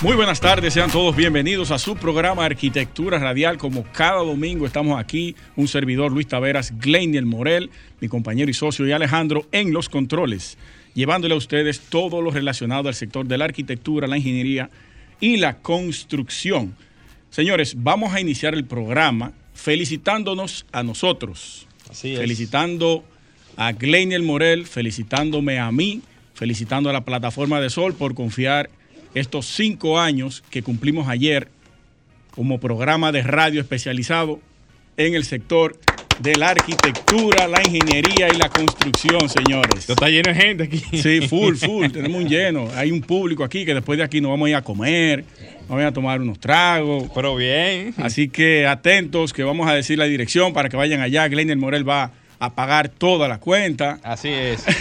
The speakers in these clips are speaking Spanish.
Muy buenas tardes, sean todos bienvenidos a su programa Arquitectura Radial. Como cada domingo estamos aquí, un servidor Luis Taveras, Gleinier Morel, mi compañero y socio y Alejandro en los controles, llevándole a ustedes todo lo relacionado al sector de la arquitectura, la ingeniería y la construcción. Señores, vamos a iniciar el programa felicitándonos a nosotros. Así es. Felicitando a Gleinier Morel, felicitándome a mí, felicitando a la plataforma de Sol por confiar estos cinco años que cumplimos ayer como programa de radio especializado en el sector de la arquitectura, la ingeniería y la construcción, señores. Esto está lleno de gente aquí. Sí, full, full, tenemos un lleno. Hay un público aquí que después de aquí nos vamos a ir a comer, vamos a ir a tomar unos tragos. Pero bien. Así que atentos que vamos a decir la dirección para que vayan allá. Glenn Morel va a pagar toda la cuenta. Así es.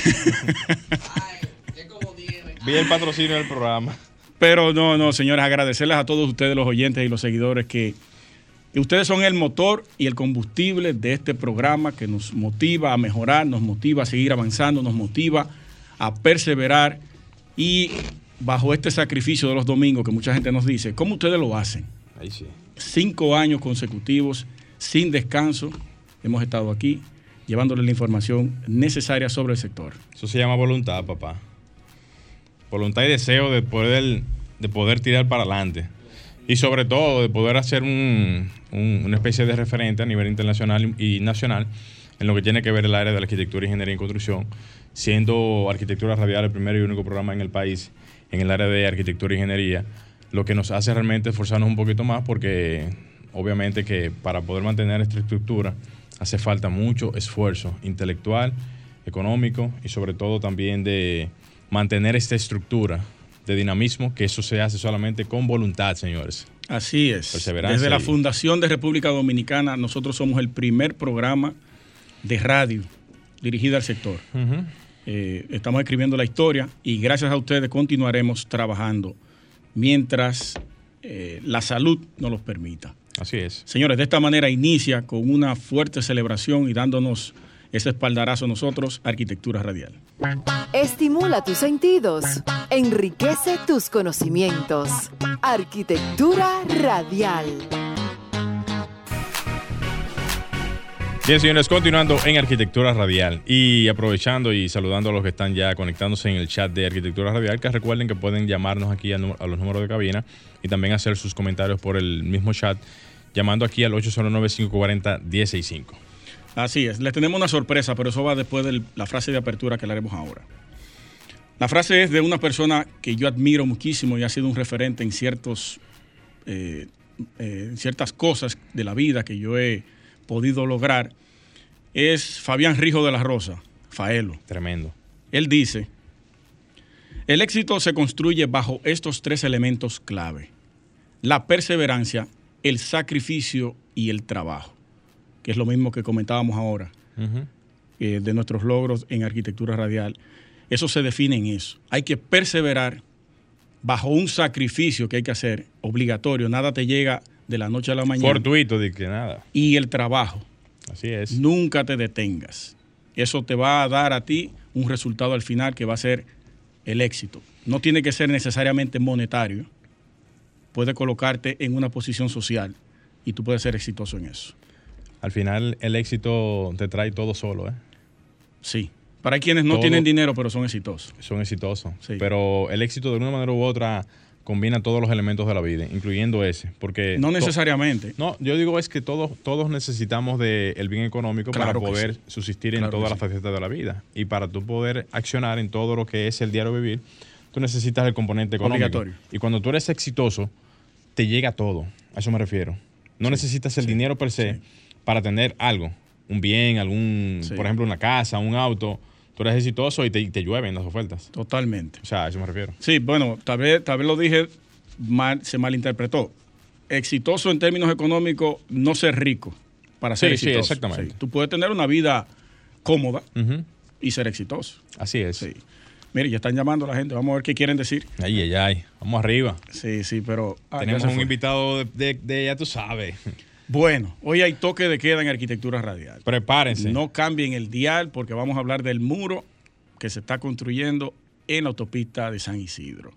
Vi el patrocinio del programa. Pero no, no, señores, agradecerles a todos ustedes, los oyentes y los seguidores, que, que ustedes son el motor y el combustible de este programa que nos motiva a mejorar, nos motiva a seguir avanzando, nos motiva a perseverar y bajo este sacrificio de los domingos que mucha gente nos dice, ¿cómo ustedes lo hacen? Ahí sí. Cinco años consecutivos, sin descanso, hemos estado aquí llevándoles la información necesaria sobre el sector. Eso se llama voluntad, papá. Voluntad y deseo de poder, de poder tirar para adelante. Y sobre todo de poder hacer un- un- una especie de referente a nivel internacional y nacional en lo que tiene que ver el área de la arquitectura, ingeniería y construcción, siendo Arquitectura Radial el primer y único programa en el país en el área de arquitectura e ingeniería, lo que nos hace realmente esforzarnos un poquito más porque obviamente que para poder mantener esta estructura hace falta mucho esfuerzo intelectual, económico y sobre todo también de mantener esta estructura de dinamismo, que eso se hace solamente con voluntad, señores. Así es. Desde la Fundación de República Dominicana, nosotros somos el primer programa de radio dirigido al sector. Eh, estamos escribiendo la historia y gracias a ustedes continuaremos trabajando mientras eh, la salud nos los permita. Así es. Señores, de esta manera inicia con una fuerte celebración y dándonos ese espaldarazo a nosotros, Arquitectura Radial. Estimula tus sentidos, enriquece tus conocimientos. Arquitectura radial. Bien, señores, continuando en Arquitectura Radial y aprovechando y saludando a los que están ya conectándose en el chat de Arquitectura Radial, que recuerden que pueden llamarnos aquí a los números de cabina y también hacer sus comentarios por el mismo chat, llamando aquí al 809-540-165. Así es, les tenemos una sorpresa, pero eso va después de la frase de apertura que le haremos ahora. La frase es de una persona que yo admiro muchísimo y ha sido un referente en ciertos, eh, eh, en ciertas cosas de la vida que yo he podido lograr. Es Fabián Rijo de la Rosa, Faelo. Tremendo. Él dice, el éxito se construye bajo estos tres elementos clave. La perseverancia, el sacrificio y el trabajo, que es lo mismo que comentábamos ahora eh, de nuestros logros en arquitectura radial. Eso se define en eso. Hay que perseverar bajo un sacrificio que hay que hacer obligatorio. Nada te llega de la noche a la mañana. Fortuito, de que nada. Y el trabajo. Así es. Nunca te detengas. Eso te va a dar a ti un resultado al final que va a ser el éxito. No tiene que ser necesariamente monetario. Puede colocarte en una posición social y tú puedes ser exitoso en eso. Al final, el éxito te trae todo solo, ¿eh? Sí. Para quienes no Todo- tienen dinero, pero son exitosos. Son exitosos. Sí. Pero el éxito, de una manera u otra, combina todos los elementos de la vida, incluyendo ese. Porque No necesariamente. No, yo digo es que todos, todos necesitamos del bien económico Claro para poder sí. subsistir en Claro todas las sí. facetas de la vida. Y para tú poder accionar en todo lo que es el diario vivir, tú necesitas el componente económico. Obligatorio. Y cuando tú eres exitoso, te llega todo. A eso me refiero. No necesitas el dinero per se sí. Para tener algo, un bien, algún, Sí. por ejemplo, una casa, un auto. Tú eres exitoso y te, llueven las ofertas. Totalmente. O sea, a eso me refiero. Sí, bueno, tal vez, tal vez lo dije, mal, se malinterpretó. Exitoso en términos económicos, no ser rico. para ser Sí, sí, exitoso. exactamente. Tú puedes tener una vida cómoda y ser exitoso. Así es. Sí. Mire, ya están llamando a la gente. Vamos a ver qué quieren decir. Ay, ay, ay. Vamos arriba. Sí, sí, pero. ah, Tenemos un fue. invitado de, de- de- ya tú sabes. Bueno, hoy hay toque de queda en arquitectura radial. Prepárense. No cambien el dial porque vamos a hablar del muro que se está construyendo en la autopista de San Isidro.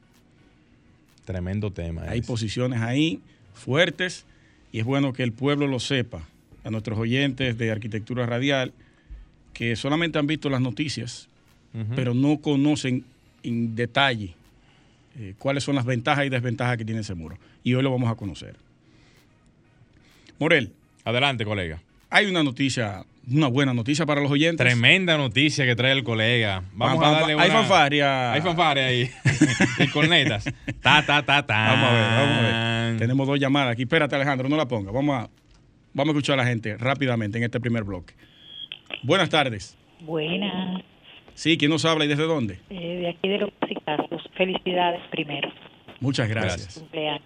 Tremendo tema. Hay ese. posiciones ahí fuertes y es bueno que el pueblo lo sepa. A nuestros oyentes de arquitectura radial que solamente han visto las noticias, pero no conocen en detalle eh, cuáles son las ventajas y desventajas que tiene ese muro. Y hoy lo vamos a conocer. Morel, Adelante, colega. hay una noticia, una buena noticia para los oyentes. Tremenda noticia que trae el colega. Vamos a darle Hay una- fanfarria. Hay fanfarria ahí. y cornetas. Ta, ta, ta, ta. Vamos a ver, vamos a ver. Tenemos dos llamadas aquí. Espérate, Alejandro, no la ponga. Vamos a, vamos a escuchar a la gente rápidamente en este primer bloque. Buenas tardes. Buenas, Sí, ¿quién nos habla y desde dónde? eh, de aquí de los Casos. Felicidades primero, Muchas gracias. cumpleaños.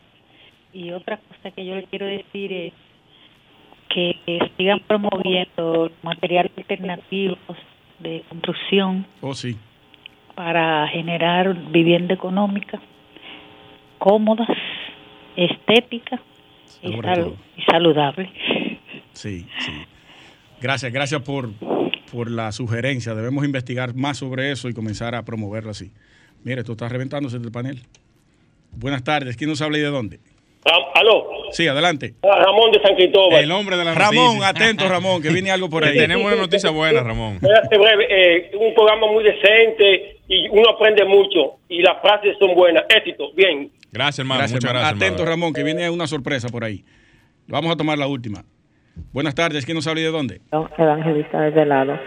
Y otra cosa que yo le quiero decir es que, sigan promoviendo materiales alternativos de construcción Oh, sí. para generar vivienda económica, cómodas, estética y, sal- todo. y saludable. Sí, sí. Gracias, gracias por, por la sugerencia. Debemos investigar más sobre eso y comenzar a promoverlo así. Mire, esto está reventándose del panel. Buenas tardes. ¿Quién nos habla y de dónde? Aló, Sí, adelante. Ramón de San Cristóbal. El hombre de la Ramón, noticia. atento, Ramón, que viene algo por ahí. Tenemos una noticia buena, Ramón. Breve, eh, un programa muy decente y uno aprende mucho y las frases son buenas. Éxito, bien. Gracias, hermano. Gracias, Muchas hermano. gracias. Atento, hermano. Ramón, que viene una sorpresa por ahí. Vamos a tomar la última. Buenas tardes. ¿Quién nos habla y de dónde? Evangelista desde lado.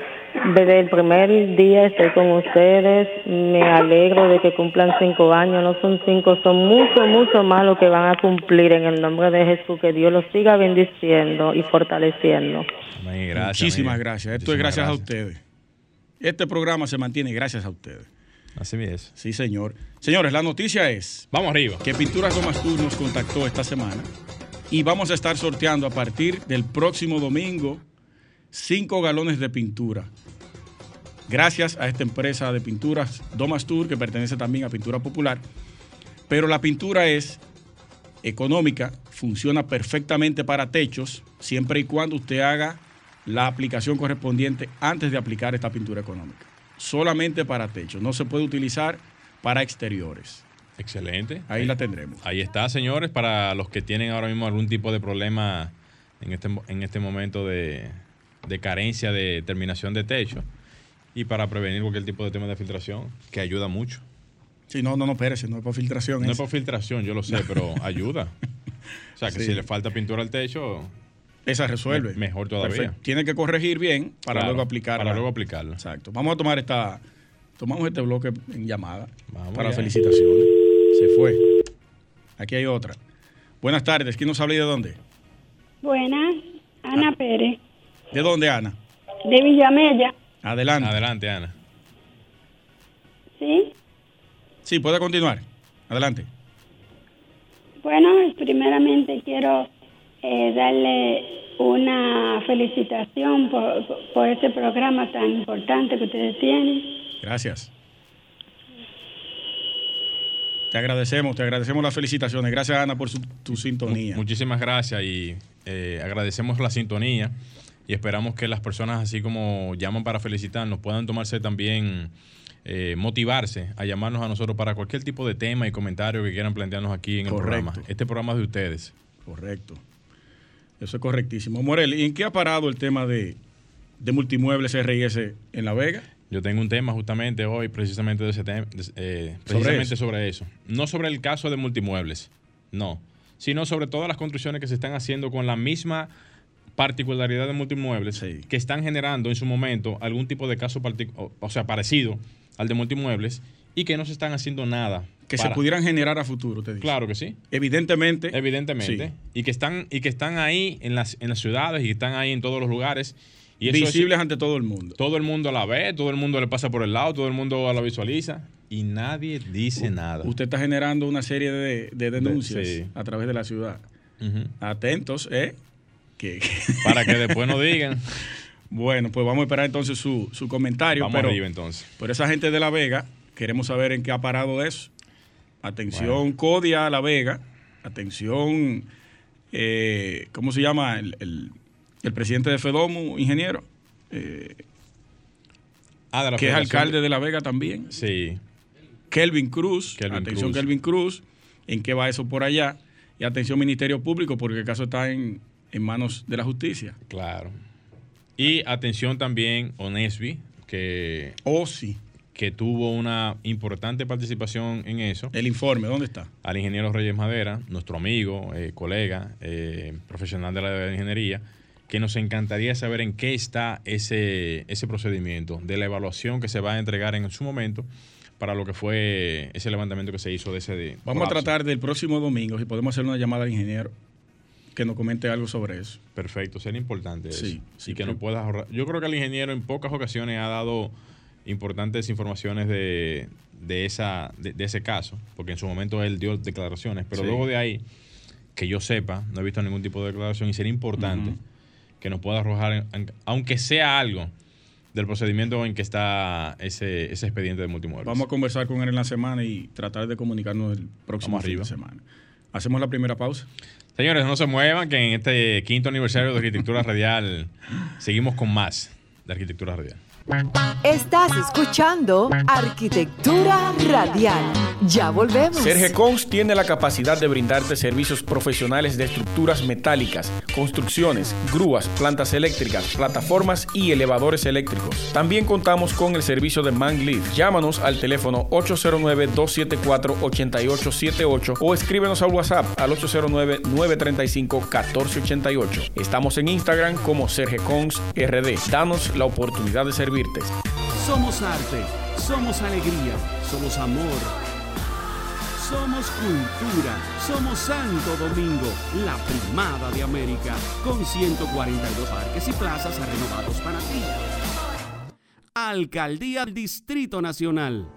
Desde el primer día estoy con ustedes. Me alegro de que cumplan cinco años. No son cinco, son mucho, mucho más lo que van a cumplir en el nombre de Jesús. Que Dios los siga bendiciendo y fortaleciendo. Amén, gracias, Muchísimas gracias. Esto es gracias a ustedes. Este programa se mantiene gracias a ustedes. Así es. Sí, señor. Señores, la noticia es Vamos arriba. que Pinturas Domas Tour nos contactó esta semana y vamos a estar sorteando a partir del próximo domingo cinco galones de pintura. Gracias a esta empresa de pinturas Domas Tour, que pertenece también a Pintura Popular. Pero la pintura es económica, funciona perfectamente para techos, siempre y cuando usted haga la aplicación correspondiente antes de aplicar esta pintura económica. Solamente para techos, no se puede utilizar para exteriores. Excelente. Ahí la tendremos. Ahí está, señores, para los que tienen ahora mismo algún tipo de problema en este, en este momento de, de carencia de terminación de techo y para prevenir cualquier tipo de tema de filtración, que ayuda mucho. Sí, no, no, no, espérese, no es por filtración. No es es- por filtración, yo lo sé, pero ayuda. O sea, que Sí. si le falta pintura al techo, esa resuelve. Me- mejor todavía. Tiene que corregir bien para claro, luego aplicarla. Para luego aplicarla. Exacto. Vamos a tomar esta. Tomamos este bloque en llamada Vamos para felicitaciones. Se fue. Aquí hay otra. Buenas tardes. ¿Quién nos habla y de dónde? Buenas, Ana Pérez, ¿De dónde, Ana? de Villamella, Adelante. Adelante, Ana. ¿sí? Sí, puede continuar. Adelante. Bueno, primeramente quiero eh, darle una felicitación por, por este programa tan importante que ustedes tienen. Gracias. Te agradecemos, te agradecemos las felicitaciones. Gracias, Ana, por su, tu sintonía. Mu- Muchísimas gracias y eh, agradecemos la sintonía y esperamos que las personas, así como llaman para felicitarnos, puedan tomarse también, eh, motivarse a llamarnos a nosotros para cualquier tipo de tema y comentario que quieran plantearnos aquí en el programa. Este programa es de ustedes. Correcto. Eso es correctísimo. Morel, ¿y en qué ha parado el tema de, de multimuebles RIS en La Vega? Yo tengo un tema justamente hoy, precisamente de ese tema, eh, precisamente sobre eso. No sobre el caso de multimuebles, no, sino sobre todas las construcciones que se están haciendo con la misma particularidad de multimuebles Sí. que están generando en su momento algún tipo de caso partic- o, o sea parecido al de multimuebles y que no se están haciendo nada Que se pudieran generar a futuro, te digo. claro que sí Evidentemente. evidentemente sí. y que están y que están ahí en las en las ciudades y están ahí en todos los lugares y es- visibles ante todo el mundo. todo el mundo la ve, todo el mundo le pasa por el lado, todo el mundo la visualiza y nadie dice nada. Usted está generando una serie de, de denuncias sí. a través de la ciudad. Atentos, ¿eh? Que, Para que después no digan. Bueno, pues vamos a esperar entonces su, su comentario. Vamos pero, arriba entonces. Pero esa gente de La Vega, queremos saber en qué ha parado eso. Atención, Codia La Vega. Atención, eh, ¿cómo se llama? El, el- el presidente de Fedomu, ingeniero, eh, Ah, de la que es alcalde de La Vega también. Sí. Kelvin Cruz. Kelvin atención, Cruz. Kelvin Cruz. ¿En qué va eso por allá? Y atención, Ministerio Público, porque el caso está en, en manos de la justicia. Claro. Y atención también, Onesby, que, Oh, sí. que tuvo una importante participación en eso. El informe, ¿dónde está? Al ingeniero Reyes Madera, nuestro amigo, eh, colega, eh, profesional de la ingeniería, que nos encantaría saber en qué está ese, ese procedimiento de la evaluación que se va a entregar en su momento para lo que fue ese levantamiento que se hizo de ese... de- Vamos a tratar del próximo domingo, si podemos hacer una llamada al ingeniero que nos comente algo sobre eso. Perfecto, sería importante eso. Sí, sí, y que nos puedas ahorrar. Yo creo que el ingeniero en pocas ocasiones ha dado importantes informaciones de, de esa, de, de ese caso, porque en su momento él dio declaraciones, pero Sí. luego de ahí, que yo sepa, no he visto ningún tipo de declaración y sería importante que nos pueda arrojar, aunque sea algo, del procedimiento en que está ese, ese expediente de multimuebles. Vamos a conversar con él en la semana y tratar de comunicarnos el próximo Vamos fin arriba. de semana. Hacemos la primera pausa. Señores, no se muevan, que en este quinto aniversario de Arquitectura Radial seguimos con más de Arquitectura Radial. Estás escuchando Arquitectura Radial. Ya volvemos. Sergecons tiene la capacidad de brindarte servicios profesionales de estructuras metálicas, construcciones, grúas, plantas eléctricas, plataformas y elevadores eléctricos. También contamos con el servicio de ManLift. Llámanos al teléfono 809-274-8878 o escríbenos al WhatsApp al 809-935-1488. Estamos en Instagram como Sergecons RD. Danos la oportunidad de Somos arte, somos alegría, somos amor. Somos cultura, somos Santo Domingo, la primada de América, con 142 parques y plazas renovados para ti. Alcaldía Distrito Nacional.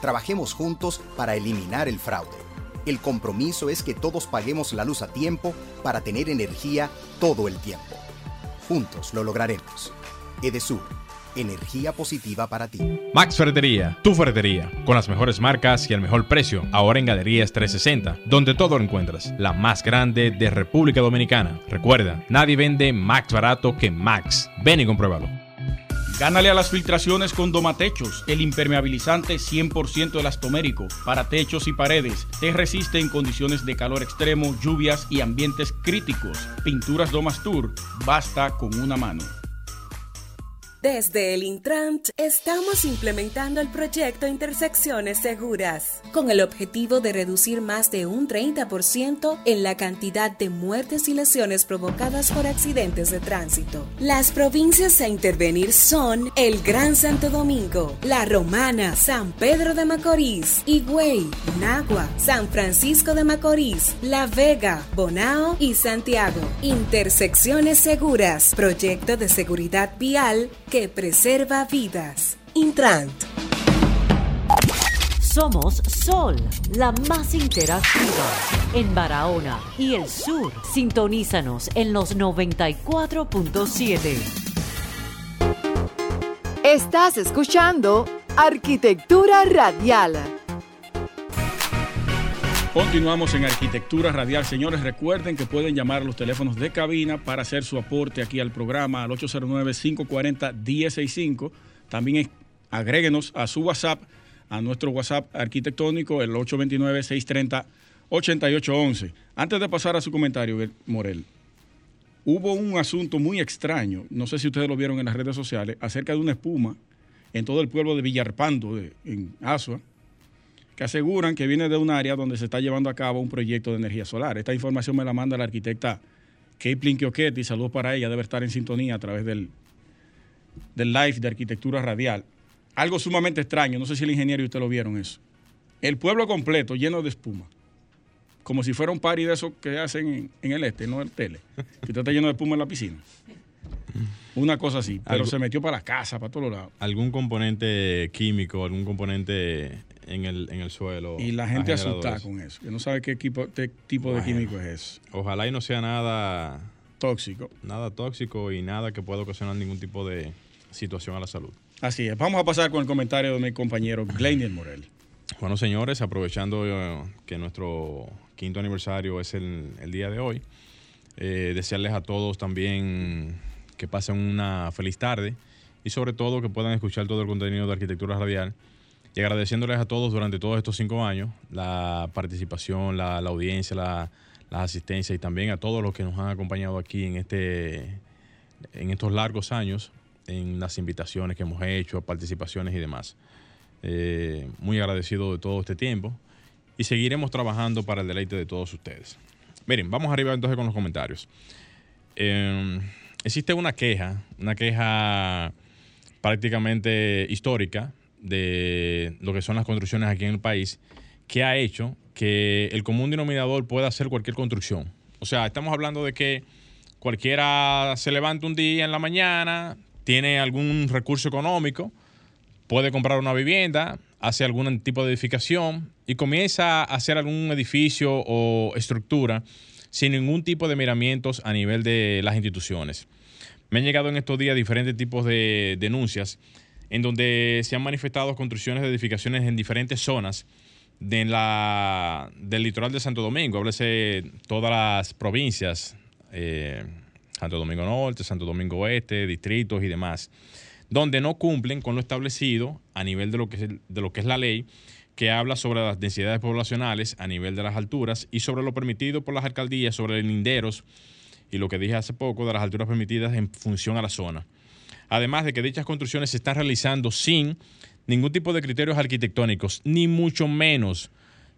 Trabajemos juntos para eliminar el fraude. El compromiso es que todos paguemos la luz a tiempo para tener energía todo el tiempo. Juntos lo lograremos. Edesur, energía positiva para ti. Max Ferretería, tu ferretería, con las mejores marcas y el mejor precio, ahora en Galerías 360, donde todo lo encuentras, la más grande de República Dominicana. Recuerda, nadie vende más barato que Max. Ven y compruébalo. Gánale a las filtraciones con Domatechos, el impermeabilizante 100% elastomérico para techos y paredes. Te resiste en condiciones de calor extremo, lluvias y ambientes críticos. Pinturas Domastur, basta con una mano. Desde el Intrant estamos implementando el proyecto Intersecciones Seguras, con el objetivo de reducir más de un 30% en la cantidad de muertes y lesiones provocadas por accidentes de tránsito. Las provincias a intervenir son el Gran Santo Domingo, La Romana, San Pedro de Macorís, Higüey, Nagua, San Francisco de Macorís, La Vega, Bonao y Santiago. Intersecciones Seguras, proyecto de seguridad vial que preserva vidas. Intrant. Somos Sol, la más interactiva en Barahona y el sur. Sintonízanos en los 94.7. Estás escuchando Arquitectura Radial. Continuamos en Arquitectura Radial. Señores, recuerden que pueden llamar a los teléfonos de cabina para hacer su aporte aquí al programa al 809-540-1065. También agréguenos a su WhatsApp, a nuestro WhatsApp arquitectónico, el 829-630-8811. Antes de pasar a su comentario, Morel, hubo un asunto muy extraño, no sé si ustedes lo vieron en las redes sociales, acerca de una espuma en todo el pueblo de Villarpando, en Asua, que aseguran que viene de un área donde se está llevando a cabo un proyecto de energía solar. Esta información me la manda la arquitecta Caitlin Chiochetti, saludos para ella, debe estar en sintonía a través del, del live de arquitectura radial. Algo sumamente extraño, no sé si el ingeniero y usted lo vieron eso. El pueblo completo lleno de espuma. Como si fuera un party de esos que hacen en, en el este, no el tele. Que usted está lleno de espuma en la piscina. Una cosa así. Pero Algo- se metió para la casa, para todos lados. Algún componente químico, algún componente en el, en el suelo. Y la gente asustada con eso. Que no sabe qué, equipo- qué tipo de químico es eso. Ojalá y no sea nada tóxico. Nada tóxico y nada que pueda ocasionar ningún tipo de situación a la salud. Así es. Vamos a pasar con el comentario de mi compañero Gleinier Morel. Bueno, señores, aprovechando eh, que nuestro quinto aniversario es el, el día de hoy, eh, desearles a todos también que pasen una feliz tarde y sobre todo que puedan escuchar todo el contenido de Arquitectura Radial y agradeciéndoles a todos durante todos estos cinco años la participación, la, audiencia, la, la asistencia y también a todos los que nos han acompañado aquí en, este, en estos largos años, en las invitaciones que hemos hecho, participaciones y demás. Eh, muy agradecido de todo este tiempo y seguiremos trabajando para el deleite de todos ustedes. Miren, vamos arriba entonces con los comentarios. Eh, existe una queja, una queja prácticamente histórica de lo que son las construcciones aquí en el país, que ha hecho que el común denominador pueda hacer cualquier construcción. O sea, estamos hablando de que cualquiera se levanta un día en la mañana, tiene algún recurso económico, puede comprar una vivienda, hace algún tipo de edificación y comienza a hacer algún edificio o estructura sin ningún tipo de miramientos a nivel de las instituciones. Me han llegado en estos días diferentes tipos de denuncias en donde se han manifestado construcciones de edificaciones en diferentes zonas de la, del litoral de Santo Domingo, háblese todas las provincias, eh, Santo Domingo Norte, Santo Domingo Oeste, distritos y demás, donde no cumplen con lo establecido a nivel de lo que es, de lo que es la ley, que habla sobre las densidades poblacionales a nivel de las alturas y sobre lo permitido por las alcaldías sobre linderos y lo que dije hace poco de las alturas permitidas en función a la zona. Además de que dichas construcciones se están realizando sin ningún tipo de criterios arquitectónicos, ni mucho menos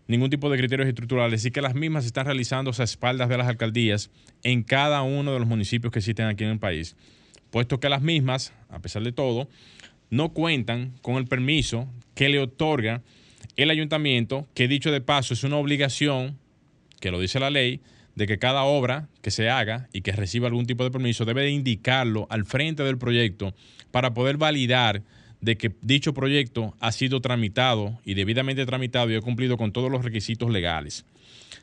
ningún tipo de criterios estructurales, y que las mismas se están realizando a espaldas de las alcaldías en cada uno de los municipios que existen aquí en el país, puesto que las mismas, a pesar de todo, no cuentan con el permiso que le otorga el ayuntamiento, que dicho de paso es una obligación, que lo dice la ley, de que cada obra que se haga y que reciba algún tipo de permiso debe de indicarlo al frente del proyecto para poder validar de que dicho proyecto ha sido tramitado y debidamente tramitado y ha cumplido con todos los requisitos legales.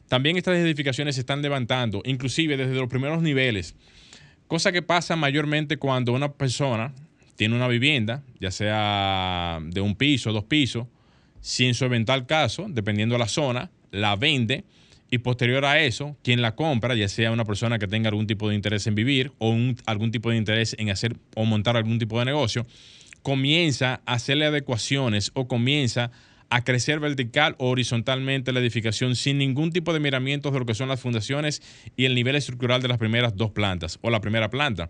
También estas edificaciones se están levantando, inclusive desde los primeros niveles, cosa que pasa mayormente cuando una persona tiene una vivienda, ya sea de un piso, dos pisos, si en su eventual caso, dependiendo de la zona, la vende y posterior a eso, quien la compra, ya sea una persona que tenga algún tipo de interés en vivir o algún tipo de interés en hacer o montar algún tipo de negocio, comienza a hacerle adecuaciones o comienza a crecer vertical o horizontalmente la edificación sin ningún tipo de miramientos de lo que son las fundaciones y el nivel estructural de las primeras dos plantas o la primera planta.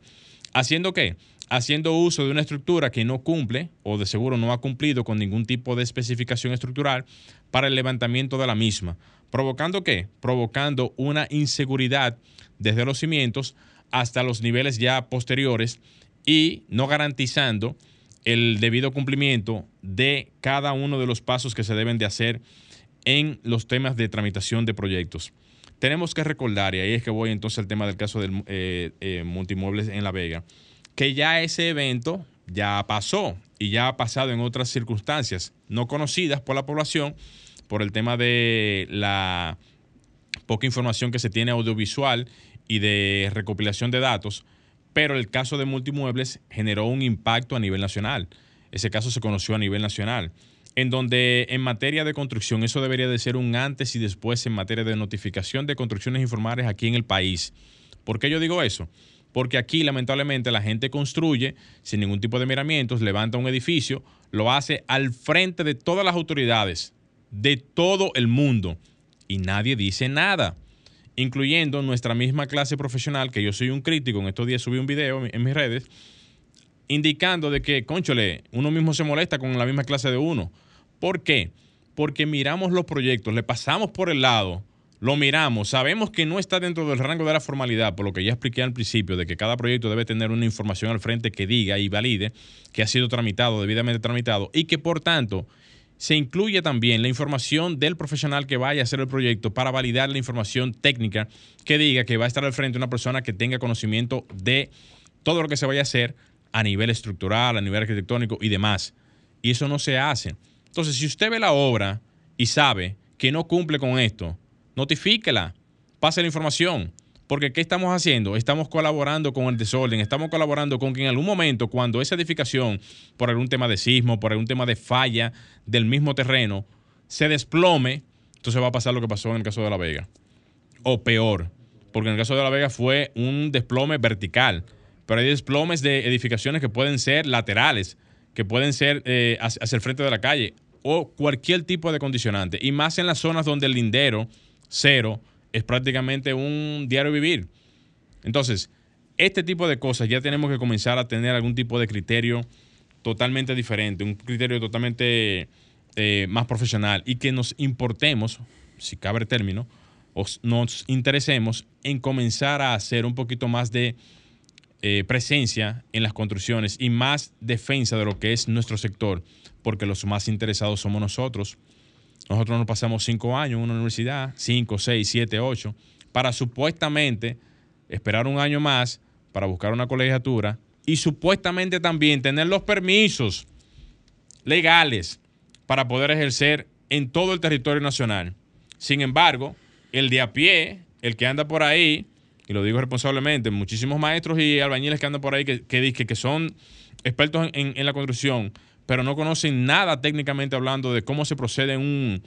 ¿Haciendo qué? Haciendo uso de una estructura que no cumple o de seguro no ha cumplido con ningún tipo de especificación estructural para el levantamiento de la misma. ¿Provocando qué? Provocando una inseguridad desde los cimientos hasta los niveles ya posteriores y no garantizando el debido cumplimiento de cada uno de los pasos que se deben de hacer en los temas de tramitación de proyectos. Tenemos que recordar, y ahí es que voy entonces al tema del caso del eh, eh, multimuebles en La Vega, que ya ese evento ya pasó y ya ha pasado en otras circunstancias no conocidas por la población por el tema de la poca información que se tiene audiovisual y de recopilación de datos, pero el caso de multimuebles generó un impacto a nivel nacional. Ese caso se conoció a nivel nacional. En donde en materia de construcción eso debería de ser un antes y después en materia de notificación de construcciones informales aquí en el país. ¿Por qué yo digo eso? Porque aquí lamentablemente la gente construye sin ningún tipo de miramientos, levanta un edificio, lo hace al frente de todas las autoridades de todo el mundo y nadie dice nada, incluyendo nuestra misma clase profesional, que yo soy un crítico, en estos días subí un video en mis redes, indicando de que, conchole, uno mismo se molesta con la misma clase de uno. ¿Por qué? Porque miramos los proyectos, le pasamos por el lado, lo miramos, sabemos que no está dentro del rango de la formalidad, por lo que ya expliqué al principio, de que cada proyecto debe tener una información al frente que diga y valide que ha sido tramitado, debidamente tramitado, y que por tanto se incluye también la información del profesional que vaya a hacer el proyecto para validar la información técnica que diga que va a estar al frente una persona que tenga conocimiento de todo lo que se vaya a hacer a nivel estructural, a nivel arquitectónico y demás. Y eso no se hace. Entonces, si usted ve la obra y sabe que no cumple con esto, notifíquela, pase la información. Porque ¿qué estamos haciendo? Estamos colaborando con el desorden, estamos colaborando con que en algún momento, cuando esa edificación, por algún tema de sismo, por algún tema de falla del mismo terreno, se desplome, entonces va a pasar lo que pasó en el caso de La Vega. O peor, porque en el caso de La Vega fue un desplome vertical, pero hay desplomes de edificaciones que pueden ser laterales, que pueden ser eh, hacia el frente de la calle o cualquier tipo de condicionante. Y más en las zonas donde el lindero cero es prácticamente un diario vivir. Entonces, este tipo de cosas ya tenemos que comenzar a tener algún tipo de criterio totalmente diferente, un criterio totalmente eh, más profesional y que nos importemos, si cabe el término, o nos interesemos en comenzar a hacer un poquito más de eh, presencia en las construcciones y más defensa de lo que es nuestro sector, porque los más interesados somos nosotros. Nosotros nos pasamos cinco años en una universidad, cinco, seis, siete, ocho, para supuestamente esperar un año más para buscar una colegiatura y supuestamente también tener los permisos legales para poder ejercer en todo el territorio nacional. Sin embargo, el de a pie, el que anda por ahí, y lo digo responsablemente, muchísimos maestros y albañiles que andan por ahí que, que, que son expertos en, la construcción, pero no conocen nada técnicamente hablando de cómo se procede en un,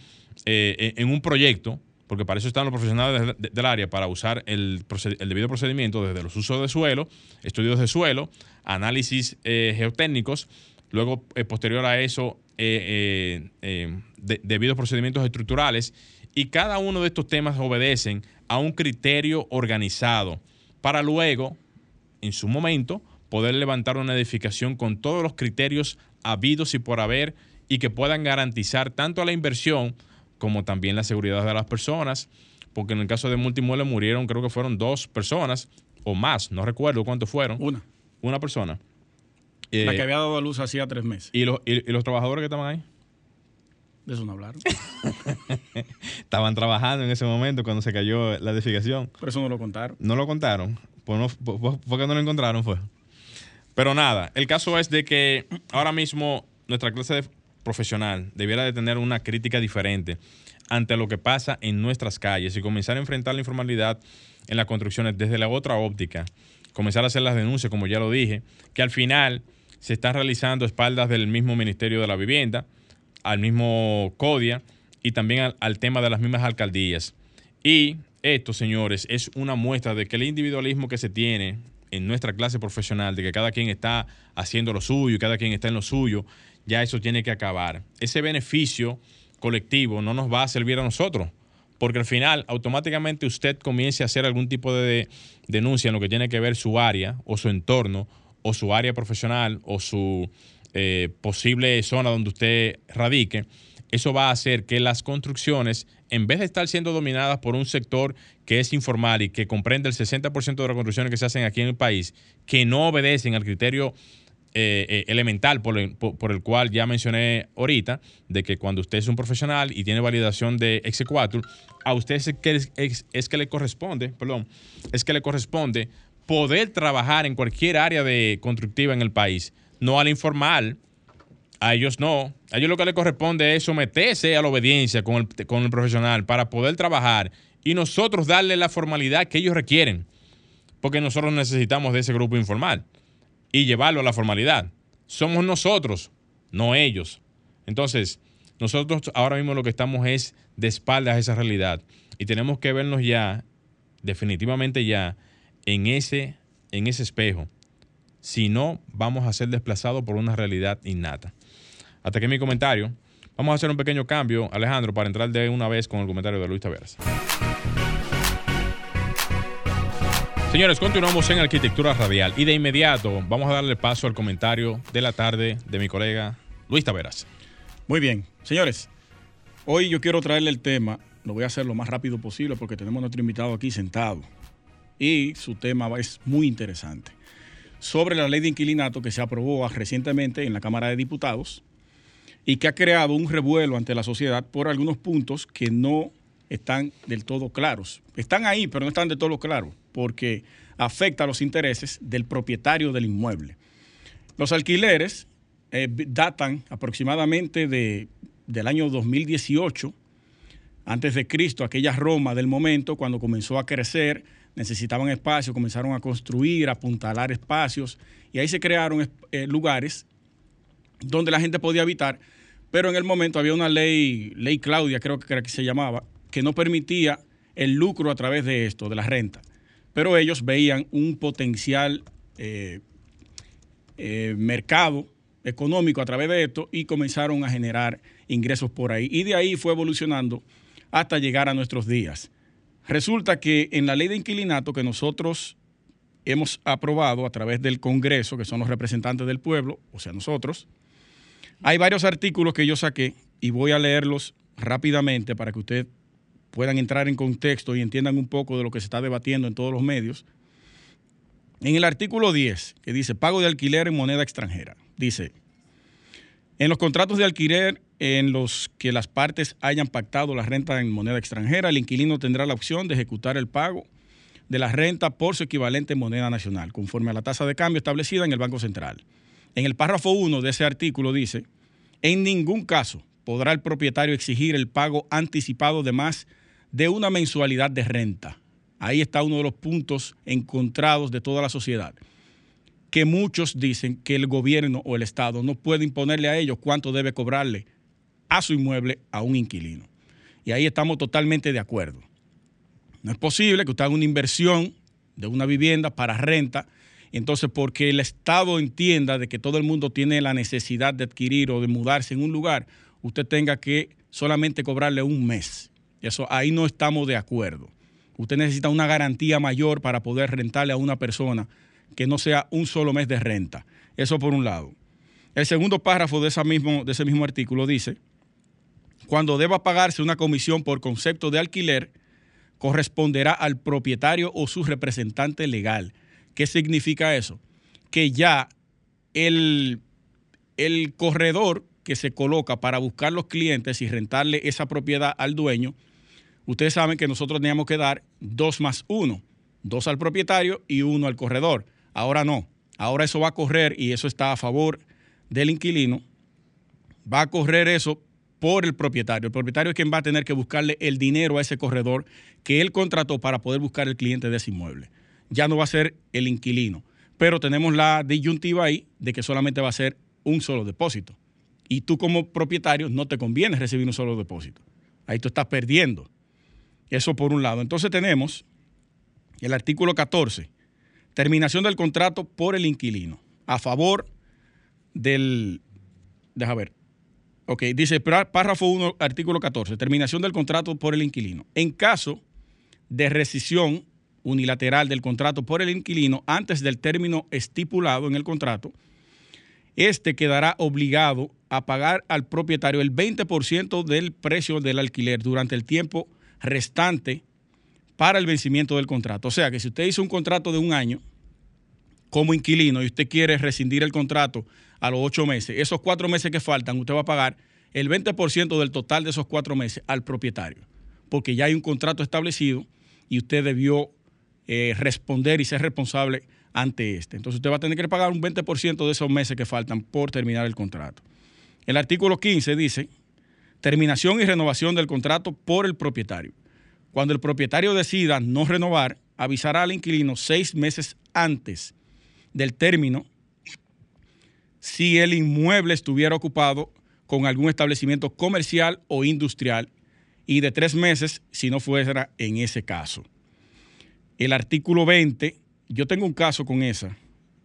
eh, en un proyecto, porque para eso están los profesionales del área, para usar el, debido procedimiento desde los usos de suelo, estudios de suelo, análisis eh, geotécnicos, luego eh, posterior a eso, debidos procedimientos estructurales, y cada uno de estos temas obedecen a un criterio organizado para luego, en su momento, poder levantar una edificación con todos los criterios habidos y por haber y que puedan garantizar tanto la inversión como también la seguridad de las personas, porque en el caso de Multimueble murieron, creo que fueron dos personas o más, no recuerdo cuántos fueron. Una. Una persona. La que eh, había dado a luz hacía tres meses. ¿Y los, y los trabajadores que estaban ahí? De eso no hablaron. Estaban trabajando en ese momento cuando se cayó la edificación. Por eso no lo contaron. No lo contaron. Pues no, porque no lo encontraron, fue. Pero nada, el caso es de que ahora mismo nuestra clase profesional debiera de tener una crítica diferente ante lo que pasa en nuestras calles y comenzar a enfrentar la informalidad en las construcciones desde la otra óptica. Comenzar a hacer las denuncias, como ya lo dije, que al final se están realizando espaldas del mismo Ministerio de la Vivienda, al mismo CODIA y también al, tema de las mismas alcaldías. Y esto, señores, es una muestra de que el individualismo que se tiene en nuestra clase profesional, de que cada quien está haciendo lo suyo y cada quien está en lo suyo, ya eso tiene que acabar. Ese beneficio colectivo no nos va a servir a nosotros, porque al final automáticamente usted comience a hacer algún tipo de denuncia en lo que tiene que ver su área o su entorno o su área profesional o su eh, posible zona donde usted radique, eso va a hacer que las construcciones, en vez de estar siendo dominadas por un sector que es informal y que comprende el 60% de las construcciones que se hacen aquí en el país, que no obedecen al criterio eh, eh, elemental por el, por el, cual ya mencioné ahorita, de que cuando usted es un profesional y tiene validación de X4, a usted es que, es que le corresponde, perdón, es que le corresponde poder trabajar en cualquier área de constructiva en el país no al informal. A ellos no. A ellos lo que les corresponde es someterse a la obediencia con el, profesional para poder trabajar y nosotros darle la formalidad que ellos requieren. Porque nosotros necesitamos de ese grupo informal y llevarlo a la formalidad. Somos nosotros, no ellos. Entonces, Nosotros ahora mismo lo que estamos es de espaldas a esa realidad y tenemos que vernos ya, definitivamente ya, en ese, en ese espejo. Si no, vamos a ser desplazados por una realidad innata. Hasta aquí mi comentario. Vamos a hacer un pequeño cambio, Alejandro, para entrar de una vez con el comentario de Luis Taveras. Señores, continuamos en Arquitectura Radial y de inmediato vamos a darle paso al comentario de la tarde de mi colega Luis Taveras. Muy bien, señores, hoy yo quiero traerle el tema, lo voy a hacer lo más rápido posible porque tenemos a nuestro invitado aquí sentado y su tema es muy interesante. Sobre la ley de inquilinato que se aprobó recientemente en la Cámara de Diputados y que ha creado un revuelo ante la sociedad por algunos puntos que no están del todo claros. Están ahí, pero no están del todo claros porque afecta a los intereses del propietario del inmueble. Los alquileres eh, datan aproximadamente de, del año 2018, antes de Cristo, aquella Roma del momento, cuando comenzó a crecer, necesitaban espacio, comenzaron a construir, a apuntalar espacios, y ahí se crearon eh, lugares donde la gente podía habitar, pero en el momento había una ley, ley Claudia creo que era que se llamaba, que no permitía el lucro a través de esto, de la renta pero ellos veían un potencial eh, eh, mercado económico a través de esto y comenzaron a generar ingresos por ahí. Y de ahí fue evolucionando hasta llegar a nuestros días. Resulta que en la ley de inquilinato que nosotros hemos aprobado a través del Congreso, que son los representantes del pueblo, o sea, nosotros, hay varios artículos que yo saqué y voy a leerlos rápidamente para que usted puedan entrar en contexto y entiendan un poco de lo que se está debatiendo en todos los medios. En el artículo 10, que dice pago de alquiler en moneda extranjera, dice, en los contratos de alquiler en los que las partes hayan pactado la renta en moneda extranjera, el inquilino tendrá la opción de ejecutar el pago de la renta por su equivalente en moneda nacional, conforme a la tasa de cambio establecida en el Banco Central. En el párrafo 1 de ese artículo dice, en ningún caso podrá el propietario exigir el pago anticipado de más de una mensualidad de renta. Ahí está uno de los puntos encontrados de toda la sociedad, que muchos dicen que el gobierno o el Estado no puede imponerle a ellos cuánto debe cobrarle a su inmueble a un inquilino. Y ahí estamos totalmente de acuerdo. No es posible que usted haga una inversión de una vivienda para renta, entonces porque el Estado entienda de que todo el mundo tiene la necesidad de adquirir o de mudarse en un lugar, usted tenga que solamente cobrarle un mes eso ahí no estamos de acuerdo. Usted necesita una garantía mayor para poder rentarle a una persona que no sea un solo mes de renta. Eso por un lado. El segundo párrafo de, mismo, de ese mismo artículo dice, cuando deba pagarse una comisión por concepto de alquiler, corresponderá al propietario o su representante legal. ¿Qué significa eso? Que ya el, el corredor que se coloca para buscar los clientes y rentarle esa propiedad al dueño, ustedes saben que nosotros teníamos que dar dos más uno, dos al propietario y uno al corredor. Ahora no, ahora eso va a correr y eso está a favor del inquilino, va a correr eso por el propietario. El propietario es quien va a tener que buscarle el dinero a ese corredor que él contrató para poder buscar el cliente de ese inmueble. Ya no va a ser el inquilino, pero tenemos la disyuntiva ahí de que solamente va a ser un solo depósito. Y tú como propietario no te conviene recibir un solo depósito. Ahí tú estás perdiendo. Eso por un lado. Entonces tenemos el artículo 14, terminación del contrato por el inquilino, a favor del... Deja ver. Ok, dice párrafo 1, artículo 14, terminación del contrato por el inquilino. En caso de rescisión unilateral del contrato por el inquilino antes del término estipulado en el contrato, este quedará obligado a pagar al propietario el 20% del precio del alquiler durante el tiempo restante para el vencimiento del contrato. O sea que si usted hizo un contrato de un año como inquilino y usted quiere rescindir el contrato a los ocho meses, esos cuatro meses que faltan, usted va a pagar el 20% del total de esos cuatro meses al propietario, porque ya hay un contrato establecido y usted debió eh, responder y ser responsable ante este. Entonces usted va a tener que pagar un 20% de esos meses que faltan por terminar el contrato. El artículo 15 dice terminación y renovación del contrato por el propietario. Cuando el propietario decida no renovar, avisará al inquilino seis meses antes del término si el inmueble estuviera ocupado con algún establecimiento comercial o industrial y de tres meses si no fuera en ese caso. El artículo 20, yo tengo un caso con esa,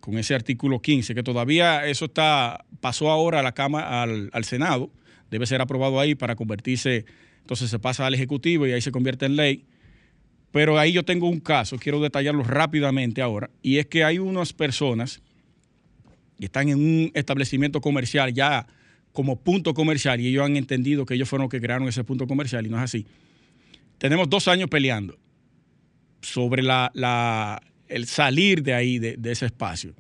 con ese artículo 15, que todavía eso está, pasó ahora a la Cámara, al, al Senado, debe ser aprobado ahí para convertirse, entonces se pasa al Ejecutivo y ahí se convierte en ley. Pero ahí yo tengo un caso, quiero detallarlo rápidamente ahora, y es que hay unas personas que están en un establecimiento comercial ya como punto comercial y ellos han entendido que ellos fueron los que crearon ese punto comercial y no es así. Tenemos dos años peleando sobre la, la- el salir de ahí, de, ese espacio.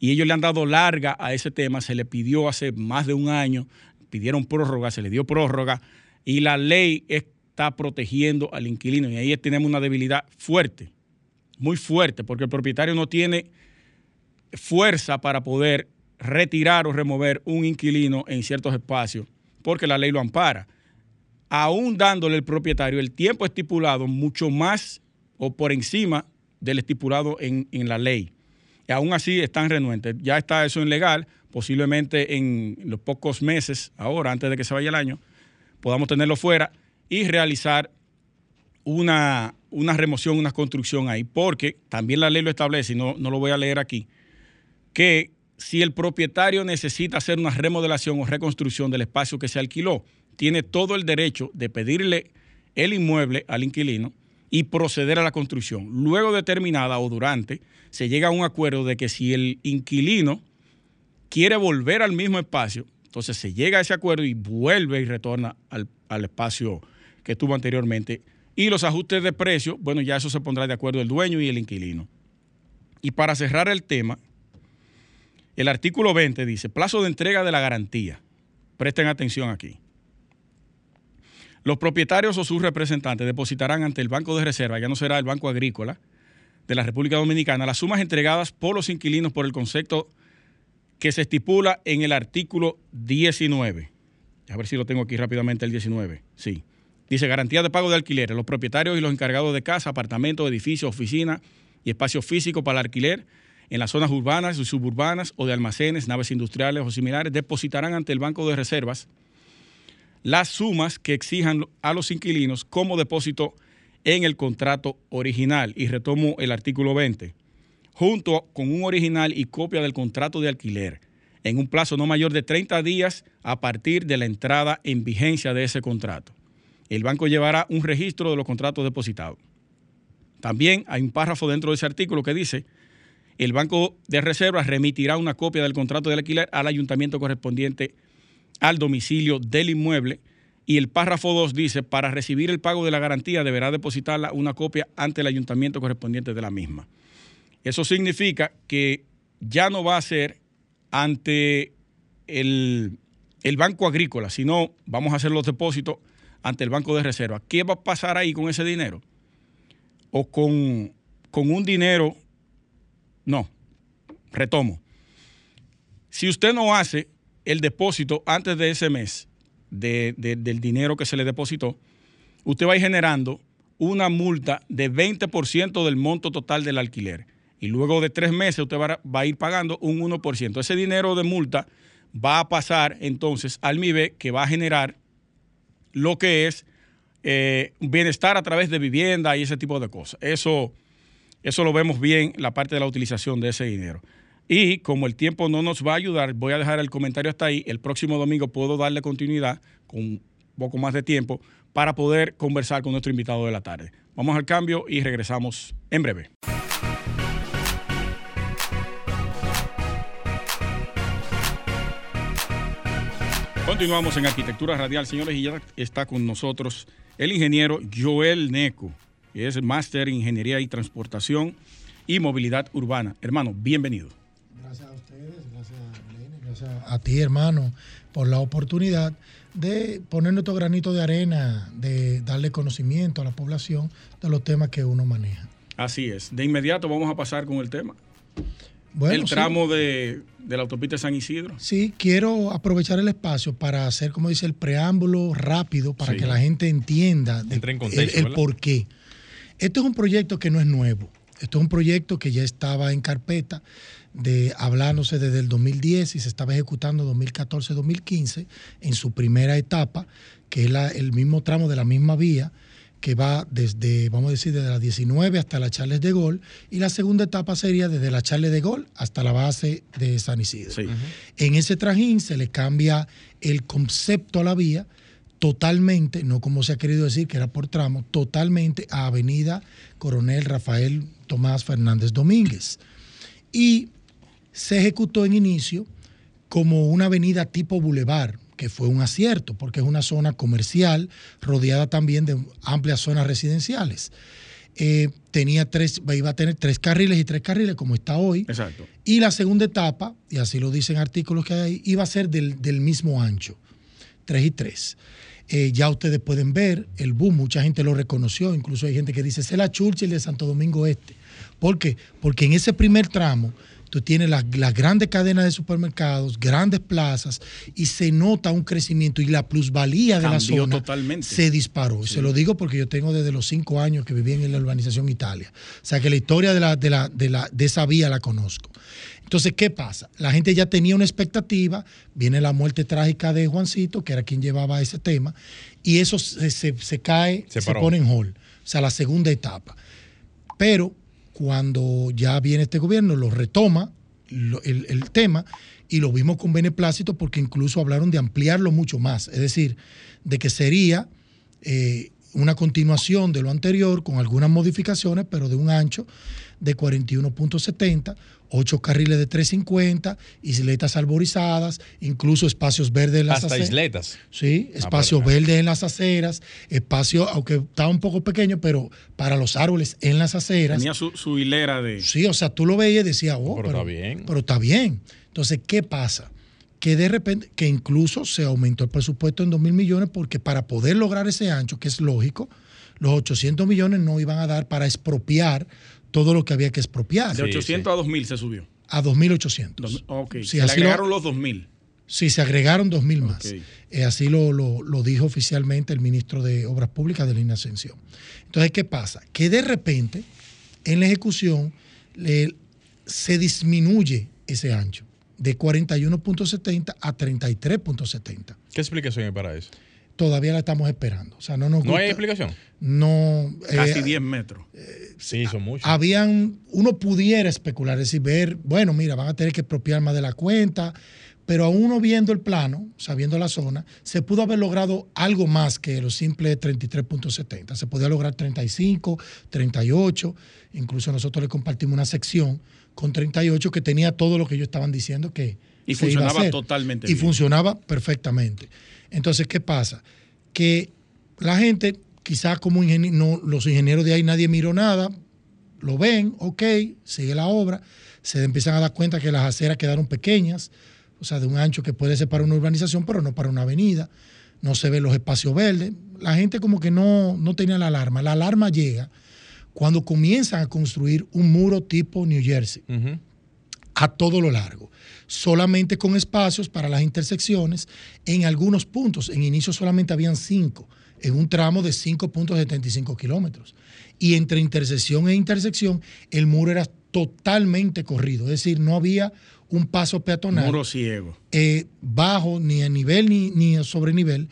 Y ellos le han dado larga a ese tema, se le pidió hace más de un año, pidieron prórroga, se le dio prórroga y la ley está protegiendo al inquilino y ahí tenemos una debilidad fuerte, muy fuerte, porque el propietario no tiene fuerza para poder retirar o remover un inquilino en ciertos espacios, porque la ley lo ampara. Aún dándole el propietario el tiempo estipulado mucho más o por encima del estipulado en, en la ley. Y aún así están renuentes. Ya está eso en legal, posiblemente en los pocos meses, ahora, antes de que se vaya el año, podamos tenerlo fuera y realizar una, una remoción, una construcción ahí, porque también la ley lo establece, y no, no lo voy a leer aquí, que si el propietario necesita hacer una remodelación o reconstrucción del espacio que se alquiló, tiene todo el derecho de pedirle el inmueble al inquilino y proceder a la construcción. Luego de terminada o durante, se llega a un acuerdo de que si el inquilino quiere volver al mismo espacio, entonces se llega a ese acuerdo y vuelve y retorna al, al espacio que tuvo anteriormente. Y los ajustes de precio, bueno, ya eso se pondrá de acuerdo el dueño y el inquilino. Y para cerrar el tema, el artículo 20 dice, plazo de entrega de la garantía. Presten atención aquí. Los propietarios o sus representantes depositarán ante el Banco de Reserva, ya no será el Banco Agrícola de la República Dominicana, las sumas entregadas por los inquilinos por el concepto que se estipula en el artículo 19. A ver si lo tengo aquí rápidamente el 19. Sí. Dice garantía de pago de alquileres. Los propietarios y los encargados de casa, apartamentos, edificios, oficinas y espacios físicos para el alquiler en las zonas urbanas y suburbanas o de almacenes, naves industriales o similares depositarán ante el Banco de Reservas las sumas que exijan a los inquilinos como depósito en el contrato original. Y retomo el artículo 20. Junto con un original y copia del contrato de alquiler en un plazo no mayor de 30 días a partir de la entrada en vigencia de ese contrato. El banco llevará un registro de los contratos depositados. También hay un párrafo dentro de ese artículo que dice, el Banco de Reservas remitirá una copia del contrato de alquiler al ayuntamiento correspondiente al domicilio del inmueble. Y el párrafo 2 dice, para recibir el pago de la garantía deberá depositarla una copia ante el ayuntamiento correspondiente de la misma. Eso significa que ya no va a ser ante el, el Banco Agrícola, sino vamos a hacer los depósitos ante el Banco de Reserva. ¿Qué va a pasar ahí con ese dinero? O con, con un dinero, no, retomo. Si usted no hace el depósito antes de ese mes de- de- del dinero que se le depositó, usted va a ir generando una multa de 20% del monto total del alquiler. Y luego de tres meses usted va a, va a ir pagando un 1%. Ese dinero de multa va a pasar entonces al MIBE que va a generar lo que es eh, bienestar a través de vivienda y ese tipo de cosas. Eso, eso lo vemos bien, la parte de la utilización de ese dinero. Y como el tiempo no nos va a ayudar, voy a dejar el comentario hasta ahí. El próximo domingo puedo darle continuidad con un poco más de tiempo para poder conversar con nuestro invitado de la tarde. Vamos al cambio y regresamos en breve. Continuamos en Arquitectura Radial, señores, y ya está con nosotros el ingeniero Joel Neco, que es máster en Ingeniería y Transportación y Movilidad Urbana. Hermano, bienvenido. Gracias a ti, hermano, por la oportunidad de poner nuestro granito de arena, de darle conocimiento a la población de los temas que uno maneja. Así es. De inmediato vamos a pasar con el tema. Bueno, el sí. tramo de, de la autopista de San Isidro. Sí, quiero aprovechar el espacio para hacer, como dice, el preámbulo rápido para Sí. que la gente entienda de- Entre en contexto, el, el por qué. Este es un proyecto que no es nuevo. Esto es un proyecto que ya estaba en carpeta, de hablándose desde el 2010 y se estaba ejecutando 2014-2015 en su primera etapa, que es la- el mismo tramo de la misma vía que va desde, vamos a decir, desde la 19 hasta la Charles de Gaulle, y la segunda etapa sería desde la Charles de Gaulle hasta la base de San Isidro. En ese trajín se le cambia el concepto a la vía totalmente, no como se ha querido decir que era por tramo, totalmente a Avenida Coronel Rafael Tomás Fernández Domínguez. Y se ejecutó en inicio como una avenida tipo bulevar, que fue un acierto, porque es una zona comercial rodeada también de amplias zonas residenciales. Eh, tenía tres, iba a tener tres carriles y tres carriles como está hoy. Exacto. Y la segunda etapa, y así lo dicen artículos que hay ahí, iba a ser del, del mismo ancho, 3 y 3. ya ustedes pueden ver el boom, mucha gente lo reconoció, incluso hay gente que dice, es la Churchill de Santo Domingo Este. ¿Por qué? Porque en ese primer tramo tú tienes las las grandes cadenas de supermercados, grandes plazas, y se nota un crecimiento y la plusvalía de la zona totalmente. se disparó. Se lo digo porque yo tengo desde los cinco años que viví en la urbanización Italia. O sea que la historia de, la, de, la, de, la, de esa vía la conozco. Entonces, ¿qué pasa? La gente ya tenía una expectativa, viene la muerte trágica de Juancito, que era quien llevaba ese tema, y eso se, se- se cae, Se pone en hold, o sea, la segunda etapa. Pero cuando ya viene este gobierno, lo retoma lo- el, el tema y lo vimos con beneplácito porque incluso hablaron de ampliarlo mucho más, es decir, de que sería eh, una continuación de lo anterior con algunas modificaciones, pero de un ancho de 41.70, ocho carriles de 350, isletas arborizadas, incluso espacios verdes en las Hasta aceras. isletas. Sí, Ah, espacios verdes en las aceras, espacio, aunque estaba un poco pequeño, pero para los árboles en las aceras. Tenía su, su hilera de. Sí, o sea, tú lo veías y decías, oh, Pero está bien. Pero está bien. Entonces, ¿qué pasa? Que de repente, que incluso se aumentó el presupuesto en 2 mil millones porque para poder lograr ese ancho, que es lógico, los 800 millones no iban a dar para expropiar todo lo que había que expropiar. De 800 a 2000 se subió. A 2.800. Dos- ok. Sí, se así lo- agregaron los 2000. Sí, se agregaron 2.000 más. Eh, así lo, lo- lo dijo oficialmente el ministro de Obras Públicas de la Ascensión. Entonces, ¿qué pasa? Que de repente, en la ejecución, le- se disminuye ese ancho de 41.70 a 33.70. ¿Qué explicación hay para eso? Todavía la estamos esperando. O sea, no nos ¿No hay gusta- explicación? No. Casi eh, 10 metros. Sí, son muchos. habían, uno pudiera especular, es decir, ver, bueno, mira, van a tener que expropiar más de la cuenta, pero a uno viendo el plano, sabiendo la zona, se pudo haber logrado algo más que los simples 33.70. Se podía lograr 35, 38, incluso nosotros le compartimos una sección con 38 que tenía todo lo que ellos estaban diciendo que Y se iba a funcionaba hacer. totalmente Y bien. funcionaba perfectamente. Entonces, ¿qué pasa? Que la gente, quizás como no, los ingenieros de ahí nadie miró nada, lo ven, ok, sigue la obra, se empiezan a dar cuenta que las aceras quedaron pequeñas, o sea, de un ancho que puede ser para una urbanización, pero no para una avenida, no se ven los espacios verdes. La gente como que no, no tenía la alarma. La alarma llega cuando comienzan a construir un muro tipo New Jersey a todo lo largo, solamente con espacios para las intersecciones en algunos puntos. En inicio solamente habían cinco, en un tramo de 5.75 kilómetros. Y entre intersección e intersección, el muro era totalmente corrido, es decir, no había un paso peatonal Muro ciego. eh, bajo, ni a nivel ni, ni a sobrenivel,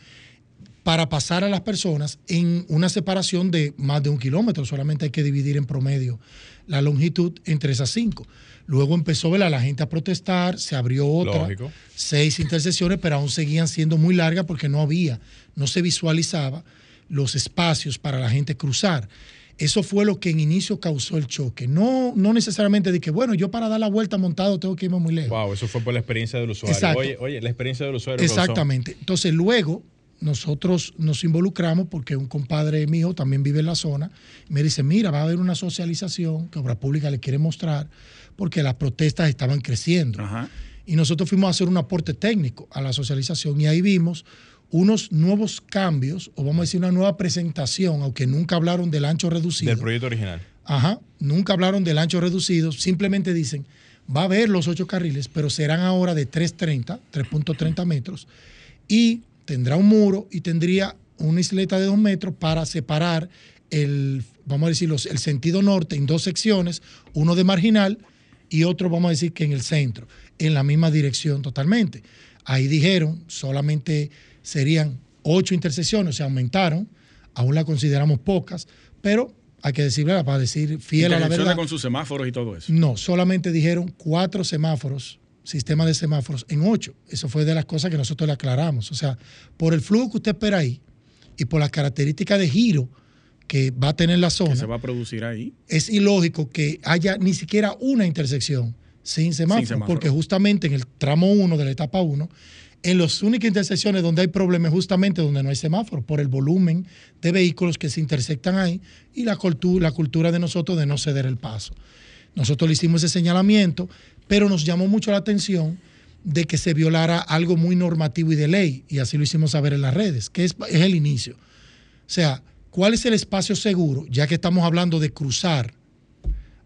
para pasar a las personas en una separación de más de un kilómetro. Solamente hay que dividir en promedio la longitud entre esas cinco. Luego empezó ¿verdad? la gente a protestar, se abrió otra, Lógico. seis intersecciones, pero aún seguían siendo muy largas porque no había, no se visualizaba los espacios para la gente cruzar. Eso fue lo que en inicio causó el choque. No, no necesariamente de que, bueno, yo para dar la vuelta montado tengo que irme muy lejos. Wow, eso fue por la experiencia del usuario. Exacto. Oye, oye, la experiencia del usuario. Exactamente. Entonces luego nosotros nos involucramos porque un compadre mío también vive en la zona. Me dice, mira, va a haber una socialización que Obra Pública le quiere mostrar porque las protestas estaban creciendo. Y nosotros fuimos a hacer un aporte técnico a la socialización y ahí vimos unos nuevos cambios, o vamos a decir una nueva presentación, aunque nunca hablaron del ancho reducido. Del proyecto original. Ajá, nunca hablaron del ancho reducido, simplemente dicen, va a haber los ocho carriles, pero serán ahora de 3.30, 3.30 metros, y tendrá un muro y tendría una isleta de dos metros para separar el, vamos a decir, los- el sentido norte en dos secciones, uno de marginal y otro, vamos a decir, que en el centro, en la misma dirección totalmente. Ahí dijeron, solamente serían ocho intersecciones, se aumentaron, aún la consideramos pocas, pero hay que decirle, para decir fiel a la verdad. con sus semáforos y todo eso. No, solamente dijeron cuatro semáforos, sistema de semáforos en ocho. Eso fue de las cosas que nosotros le aclaramos. O sea, por el flujo que usted espera ahí y por las características de giro que va a tener la zona, Que se va a producir ahí. es ilógico que haya ni siquiera una intersección sin semáforo, semáforo. porque justamente en el tramo 1 de la etapa 1, en las únicas intersecciones donde hay problemas justamente donde no hay semáforo, por el volumen de vehículos que se intersectan ahí y la cultura, la cultura de nosotros de no ceder el paso. Nosotros le hicimos ese señalamiento, pero nos llamó mucho la atención de que se violara algo muy normativo y de ley, y así lo hicimos saber en las redes, que es, es el inicio. O sea, ¿cuál es el espacio seguro? Ya que estamos hablando de cruzar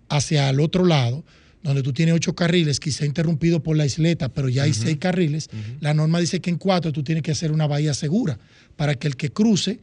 hacia el otro lado, donde tú tienes ocho carriles, quizá interrumpido por la isleta, pero ya hay seis carriles, la norma dice que en cuatro tú tienes que hacer una bahía segura para que el que cruce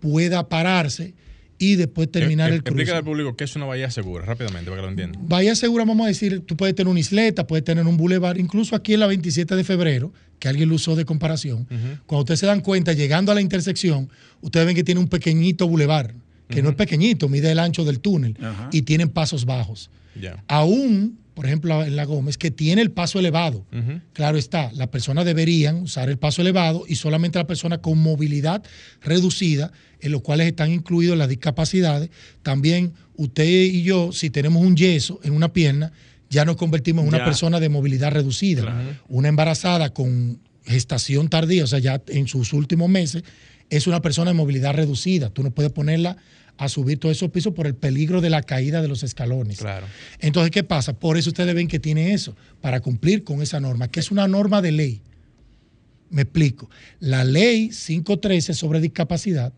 pueda pararse y después terminar Eh, el cruce. Explícale al público qué es una bahía segura, rápidamente, para que lo entiendan. Bahía Segura, vamos a decir, tú puedes tener una isleta, puedes tener un bulevar, incluso aquí en la 27 de febrero, que alguien lo usó de comparación. Cuando ustedes se dan cuenta, llegando a la intersección, ustedes ven que tiene un pequeñito bulevar, que no es pequeñito, mide el ancho del túnel, y tienen pasos bajos. Ya. Aún, por ejemplo, en la Gómez, que tiene el paso elevado. Claro está, las personas deberían usar el paso elevado y solamente las personas con movilidad reducida, en los cuales están incluidas las discapacidades. También usted y yo, si tenemos un yeso en una pierna, ya nos convertimos en una Ya. persona de movilidad reducida. Una embarazada con gestación tardía, o sea, ya en sus últimos meses, es una persona de movilidad reducida. Tú no puedes ponerla a subir todos esos pisos por el peligro de la caída de los escalones. Claro. Entonces, ¿qué pasa? Por eso ustedes ven que tiene eso, para cumplir con esa norma, que es una norma de ley. Me explico. La ley 513 sobre discapacidad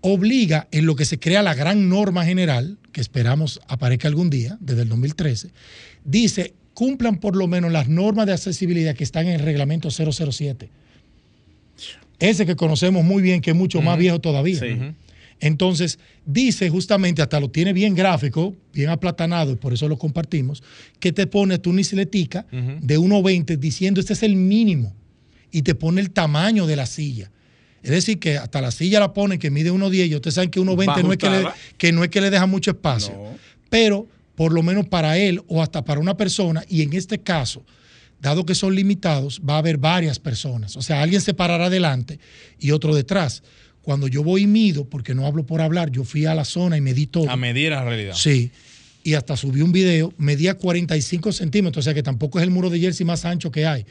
obliga en lo que se crea la gran norma general, que esperamos aparezca algún día, desde el 2013, dice, cumplan por lo menos las normas de accesibilidad que están en el reglamento 007. Ese que conocemos muy bien, que es mucho más viejo todavía. Entonces, dice justamente, hasta lo tiene bien gráfico, bien aplatanado, y por eso lo compartimos, que te pone tu isletica de 1,20 diciendo este es el mínimo y te pone el tamaño de la silla. Es decir, que hasta la silla la ponen que mide 1,10 y ustedes saben que 1,20 no, es que, le, que no es que le deja mucho espacio. Pero por lo menos para él o hasta para una persona, y en este caso, dado que son limitados, va a haber varias personas. O sea, alguien se parará adelante y otro detrás. Cuando yo voy y mido, porque no hablo por hablar, yo fui a la zona y medí todo. A medir la realidad. Sí. Y hasta subí un video, medía 45 centímetros, o sea que tampoco es el muro de jersey más ancho que hay.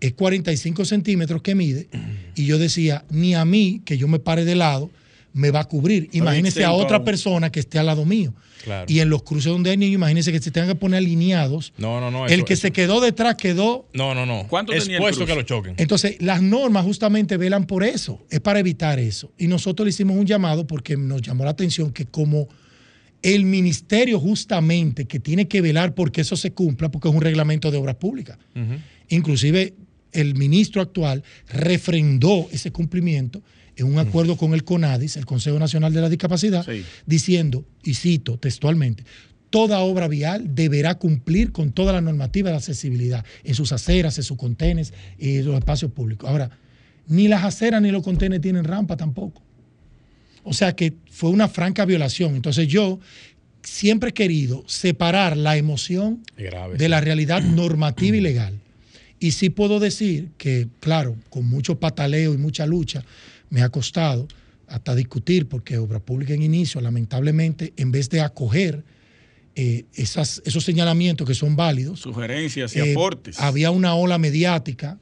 Es 45 centímetros que mide. Y yo decía, ni a mí, que yo me pare de lado, me va a cubrir. Imagínese a otra persona que esté al lado mío. Claro. Y en los cruces donde hay niños, imagínense que se tengan que poner alineados. No, no, no. el eso- que se quedó detrás quedó No, no, no. ¿Cuánto tenía el Expuesto que lo choquen. entonces, las normas justamente velan por eso, es para evitar eso. Y nosotros le hicimos un llamado porque nos llamó la atención que como el ministerio justamente que tiene que velar porque eso se cumpla, porque es un reglamento de obras públicas. Inclusive el ministro actual refrendó ese cumplimiento en un acuerdo con el CONADIS, el Consejo Nacional de la Discapacidad, diciendo, y cito textualmente, toda obra vial deberá cumplir con toda la normativa de accesibilidad en sus aceras, en sus contenes y en los espacios públicos. Ahora, ni las aceras ni los contenes tienen rampa tampoco. O sea que fue una franca violación. Entonces yo siempre he querido separar la emoción Grave. de la realidad normativa y legal. Y sí puedo decir que, claro, con mucho pataleo y mucha lucha, me ha costado hasta discutir, porque Obra Pública en inicio, lamentablemente, en vez de acoger eh, esas, esos señalamientos que son válidos, Sugerencias y eh, aportes. había una ola mediática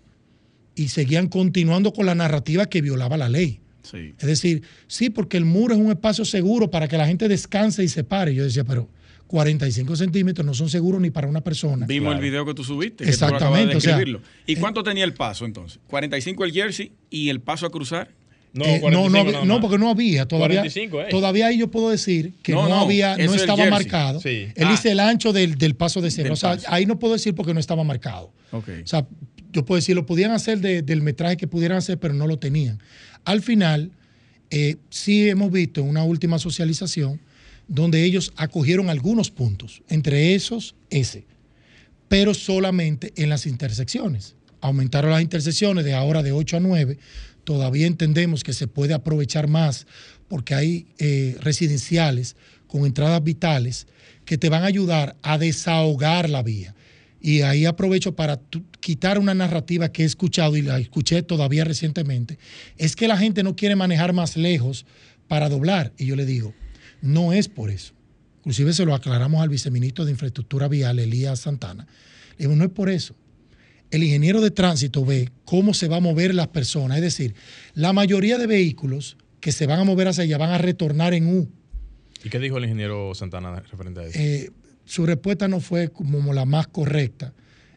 y seguían continuando con la narrativa que violaba la ley. Sí. Es decir, sí, porque el muro es un espacio seguro para que la gente descanse y se pare. Yo decía, pero 45 centímetros no son seguros ni para una persona. Vimos el video que tú subiste. que tú acabas Exactamente, de o sea, eh. ¿Y cuánto tenía el paso entonces? ¿45 el jersey y el paso a cruzar? Eh, no, no, había- no, porque no había todavía. 45, eh. Todavía ahí yo puedo decir que no, No, no, había, no estaba marcado. Sí. Él Ah. dice el ancho del, del paso de cero. Del O sea, ahí no puedo decir porque no estaba marcado. O sea, yo puedo decir, lo podían hacer de- del metraje que pudieran hacer, pero no lo tenían. Al final, eh, sí hemos visto en una última socialización donde ellos acogieron algunos puntos, entre esos ese, pero solamente en las intersecciones. Aumentaron las intersecciones de ahora de 8 a 9. Todavía entendemos que se puede aprovechar más porque hay eh, residenciales con entradas vitales que te van a ayudar a desahogar la vía. Y ahí aprovecho para quitar una narrativa que he escuchado y la escuché todavía recientemente. Es que la gente no quiere manejar más lejos para doblar. Y yo le digo, no es por eso. Inclusive se lo aclaramos al viceministro de Infraestructura Vial, Elías Santana. Le digo, no es por eso. El ingeniero de tránsito ve cómo se va a mover las personas. Es decir, la mayoría de vehículos que se van a mover hacia allá van a retornar en U. ¿Y qué dijo el ingeniero Santana referente a eso? Eh, su respuesta no fue como la más correcta.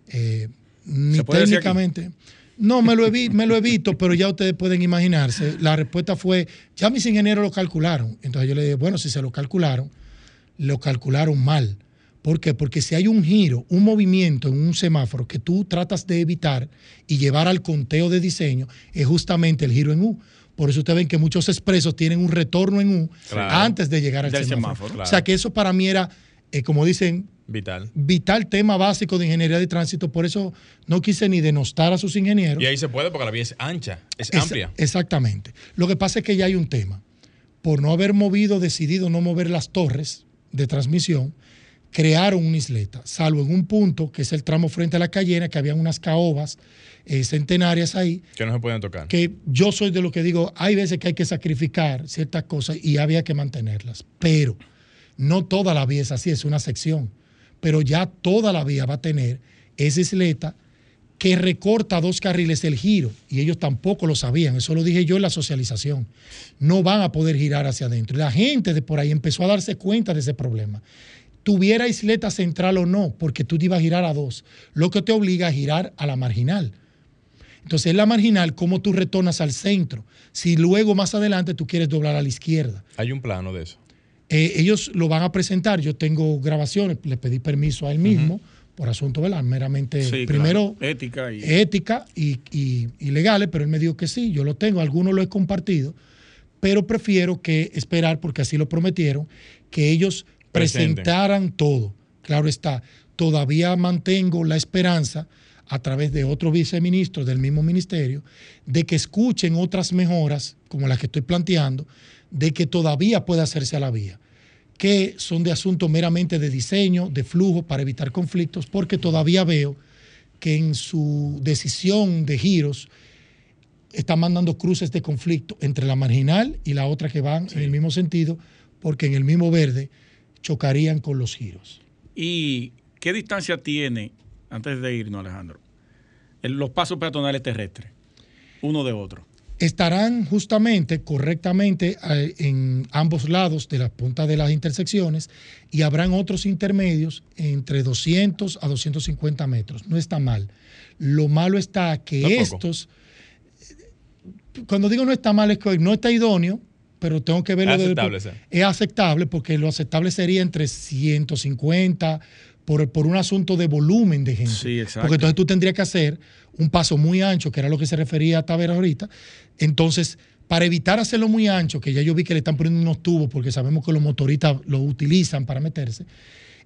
Eh, ni ¿Se puede decir técnicamente. No, me lo, evi- me lo evito, pero ya ustedes pueden imaginarse. La respuesta fue, ya mis ingenieros lo calcularon. Entonces yo le dije, bueno, si se lo calcularon, lo calcularon mal. ¿Por qué? Porque si hay un giro, un movimiento en un semáforo que tú tratas de evitar y llevar al conteo de diseño, es justamente el giro en U. Por eso ustedes ven que muchos expresos tienen un retorno en U Claro. antes de llegar al Del semáforo. semáforo, O sea claro. que eso para mí era, eh, como dicen, Vital. vital tema básico de ingeniería de tránsito. Por eso no quise ni denostar a sus ingenieros. Y ahí se puede porque la vía es ancha, es Esa- amplia. Exactamente. Lo que pasa es que ya hay un tema. Por no haber movido, decidido no mover las torres de transmisión, crearon una isleta, salvo en un punto, que es el tramo frente a la cayena, que había unas caobas eh, centenarias ahí, Que no se pueden tocar. que yo soy de lo que digo, hay veces que hay que sacrificar ciertas cosas y había que mantenerlas, pero no toda la vía es así, es una sección, pero ya toda la vía va a tener esa isleta que recorta dos carriles el giro y ellos tampoco lo sabían, eso lo dije yo en la socialización, no van a poder girar hacia adentro. Y la gente de por ahí empezó a darse cuenta de ese problema. Tuviera isleta central o no, porque tú te ibas a girar a dos, lo que te obliga a girar a la marginal. Entonces, en la marginal, ¿cómo tú retornas al centro? Si luego más adelante tú quieres doblar a la izquierda. Hay un plano de eso. Eh, ellos lo van a presentar. Yo tengo grabaciones, le pedí permiso a él mismo por asunto, ¿verdad? Meramente, Sí, primero, claro. ética y ética y, y- y legales, pero él me dijo que sí, yo lo tengo, algunos lo he compartido, pero prefiero que esperar, porque así lo prometieron, que ellos. Presentaran todo. Claro está, todavía mantengo la esperanza a través de otros viceministros del mismo ministerio, de que escuchen otras mejoras, como las que estoy planteando, de que todavía puede hacerse a la vía que son de asuntos meramente de diseño, de flujo, para evitar conflictos, porque todavía veo que en su decisión de giros están mandando cruces de conflicto entre la marginal y la otra que van en el mismo sentido, porque en el mismo verde chocarían con los giros. ¿Y qué distancia tiene, antes de irnos, Alejandro, los pasos peatonales terrestres, uno de otro? estarán justamente, correctamente, en ambos lados de las puntas de las intersecciones y habrán otros intermedios entre 200 a 250 metros. No está mal. Lo malo está que estos, cuando digo no está mal, es que no está idóneo, pero tengo que verlo. Es desde- aceptable, sí. es aceptable porque lo aceptable sería entre 150 por, por un asunto de volumen de gente. Sí, exacto. Porque entonces tú tendrías que hacer un paso muy ancho, que era lo que se refería a Tavera ahorita. Entonces, para evitar hacerlo muy ancho, que ya yo vi que le están poniendo unos tubos, porque sabemos que los motoristas lo utilizan para meterse,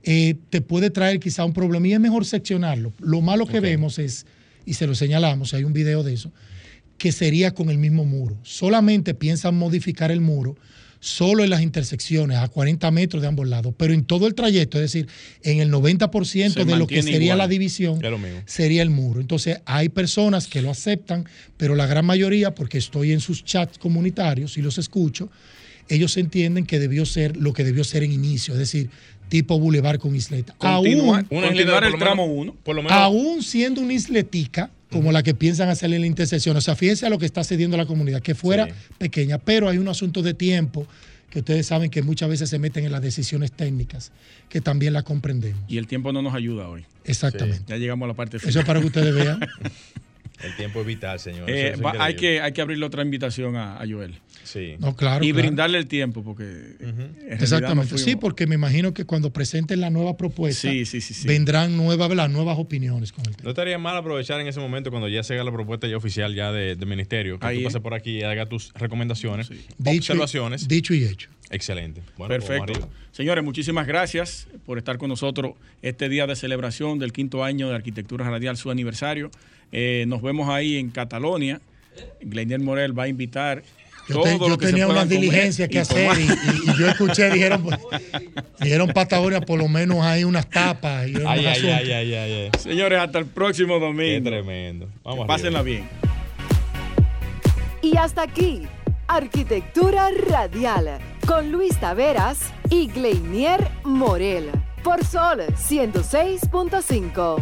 eh, te puede traer quizá un problema y es mejor seccionarlo. Lo malo que vemos es, y se lo señalamos, hay un video de eso, que sería con el mismo muro. Solamente piensan modificar el muro solo en las intersecciones, a 40 metros de ambos lados, pero en todo el trayecto, es decir, en el 90% Se de lo que sería igual. la división, Es lo mismo. sería el muro. Entonces, hay personas que lo aceptan, pero la gran mayoría, porque estoy en sus chats comunitarios y los escucho, ellos entienden que debió ser lo que debió ser en inicio, es decir, tipo bulevar con isleta. Continuar- Aún- continuar el tramo 1. Por lo menos. aún siendo una isletica, como la que piensan hacerle en la intersección. O sea, fíjense a lo que está cediendo la comunidad, que fuera pequeña, pero hay un asunto de tiempo que ustedes saben que muchas veces se meten en las decisiones técnicas, que también la comprendemos. Y el tiempo no nos ayuda hoy. Exactamente. Ya llegamos a la parte final. Eso es para que ustedes vean. El tiempo es vital, señor. Eh, Eso es va- hay, que, hay que abrirle otra invitación a, a Joel. Sí. No, claro, Y claro. brindarle el tiempo, porque. Exactamente. no Sí, porque me imagino que cuando presenten la nueva propuesta, Sí, sí, sí, sí. vendrán nuevas, las nuevas opiniones con el tema. No estaría mal aprovechar en ese momento cuando ya se haga la propuesta ya oficial ya de- del ministerio, que Ahí, tú pases por aquí y hagas tus recomendaciones, Dicho y- observaciones. dicho y hecho. Excelente. Bueno, Perfecto. Señores, muchísimas gracias por estar con nosotros este día de celebración del quinto año de Arquitectura Radial, su aniversario. Eh, nos vemos ahí en Catalonia. Glenier Morel va a invitar Yo, te- tenía pueda una diligencia que hacer y, y- y yo escuché, dijeron, dijeron Patagonia, por lo menos hay unas tapas. Y Ay, ay, ay, ay, ay, ay. Señores, hasta el próximo domingo. Qué tremendo. Vamos Pásenla bien. Y hasta aquí, Arquitectura Radial, con Luis Taveras y Gleinier Morel, por Sol 106.5.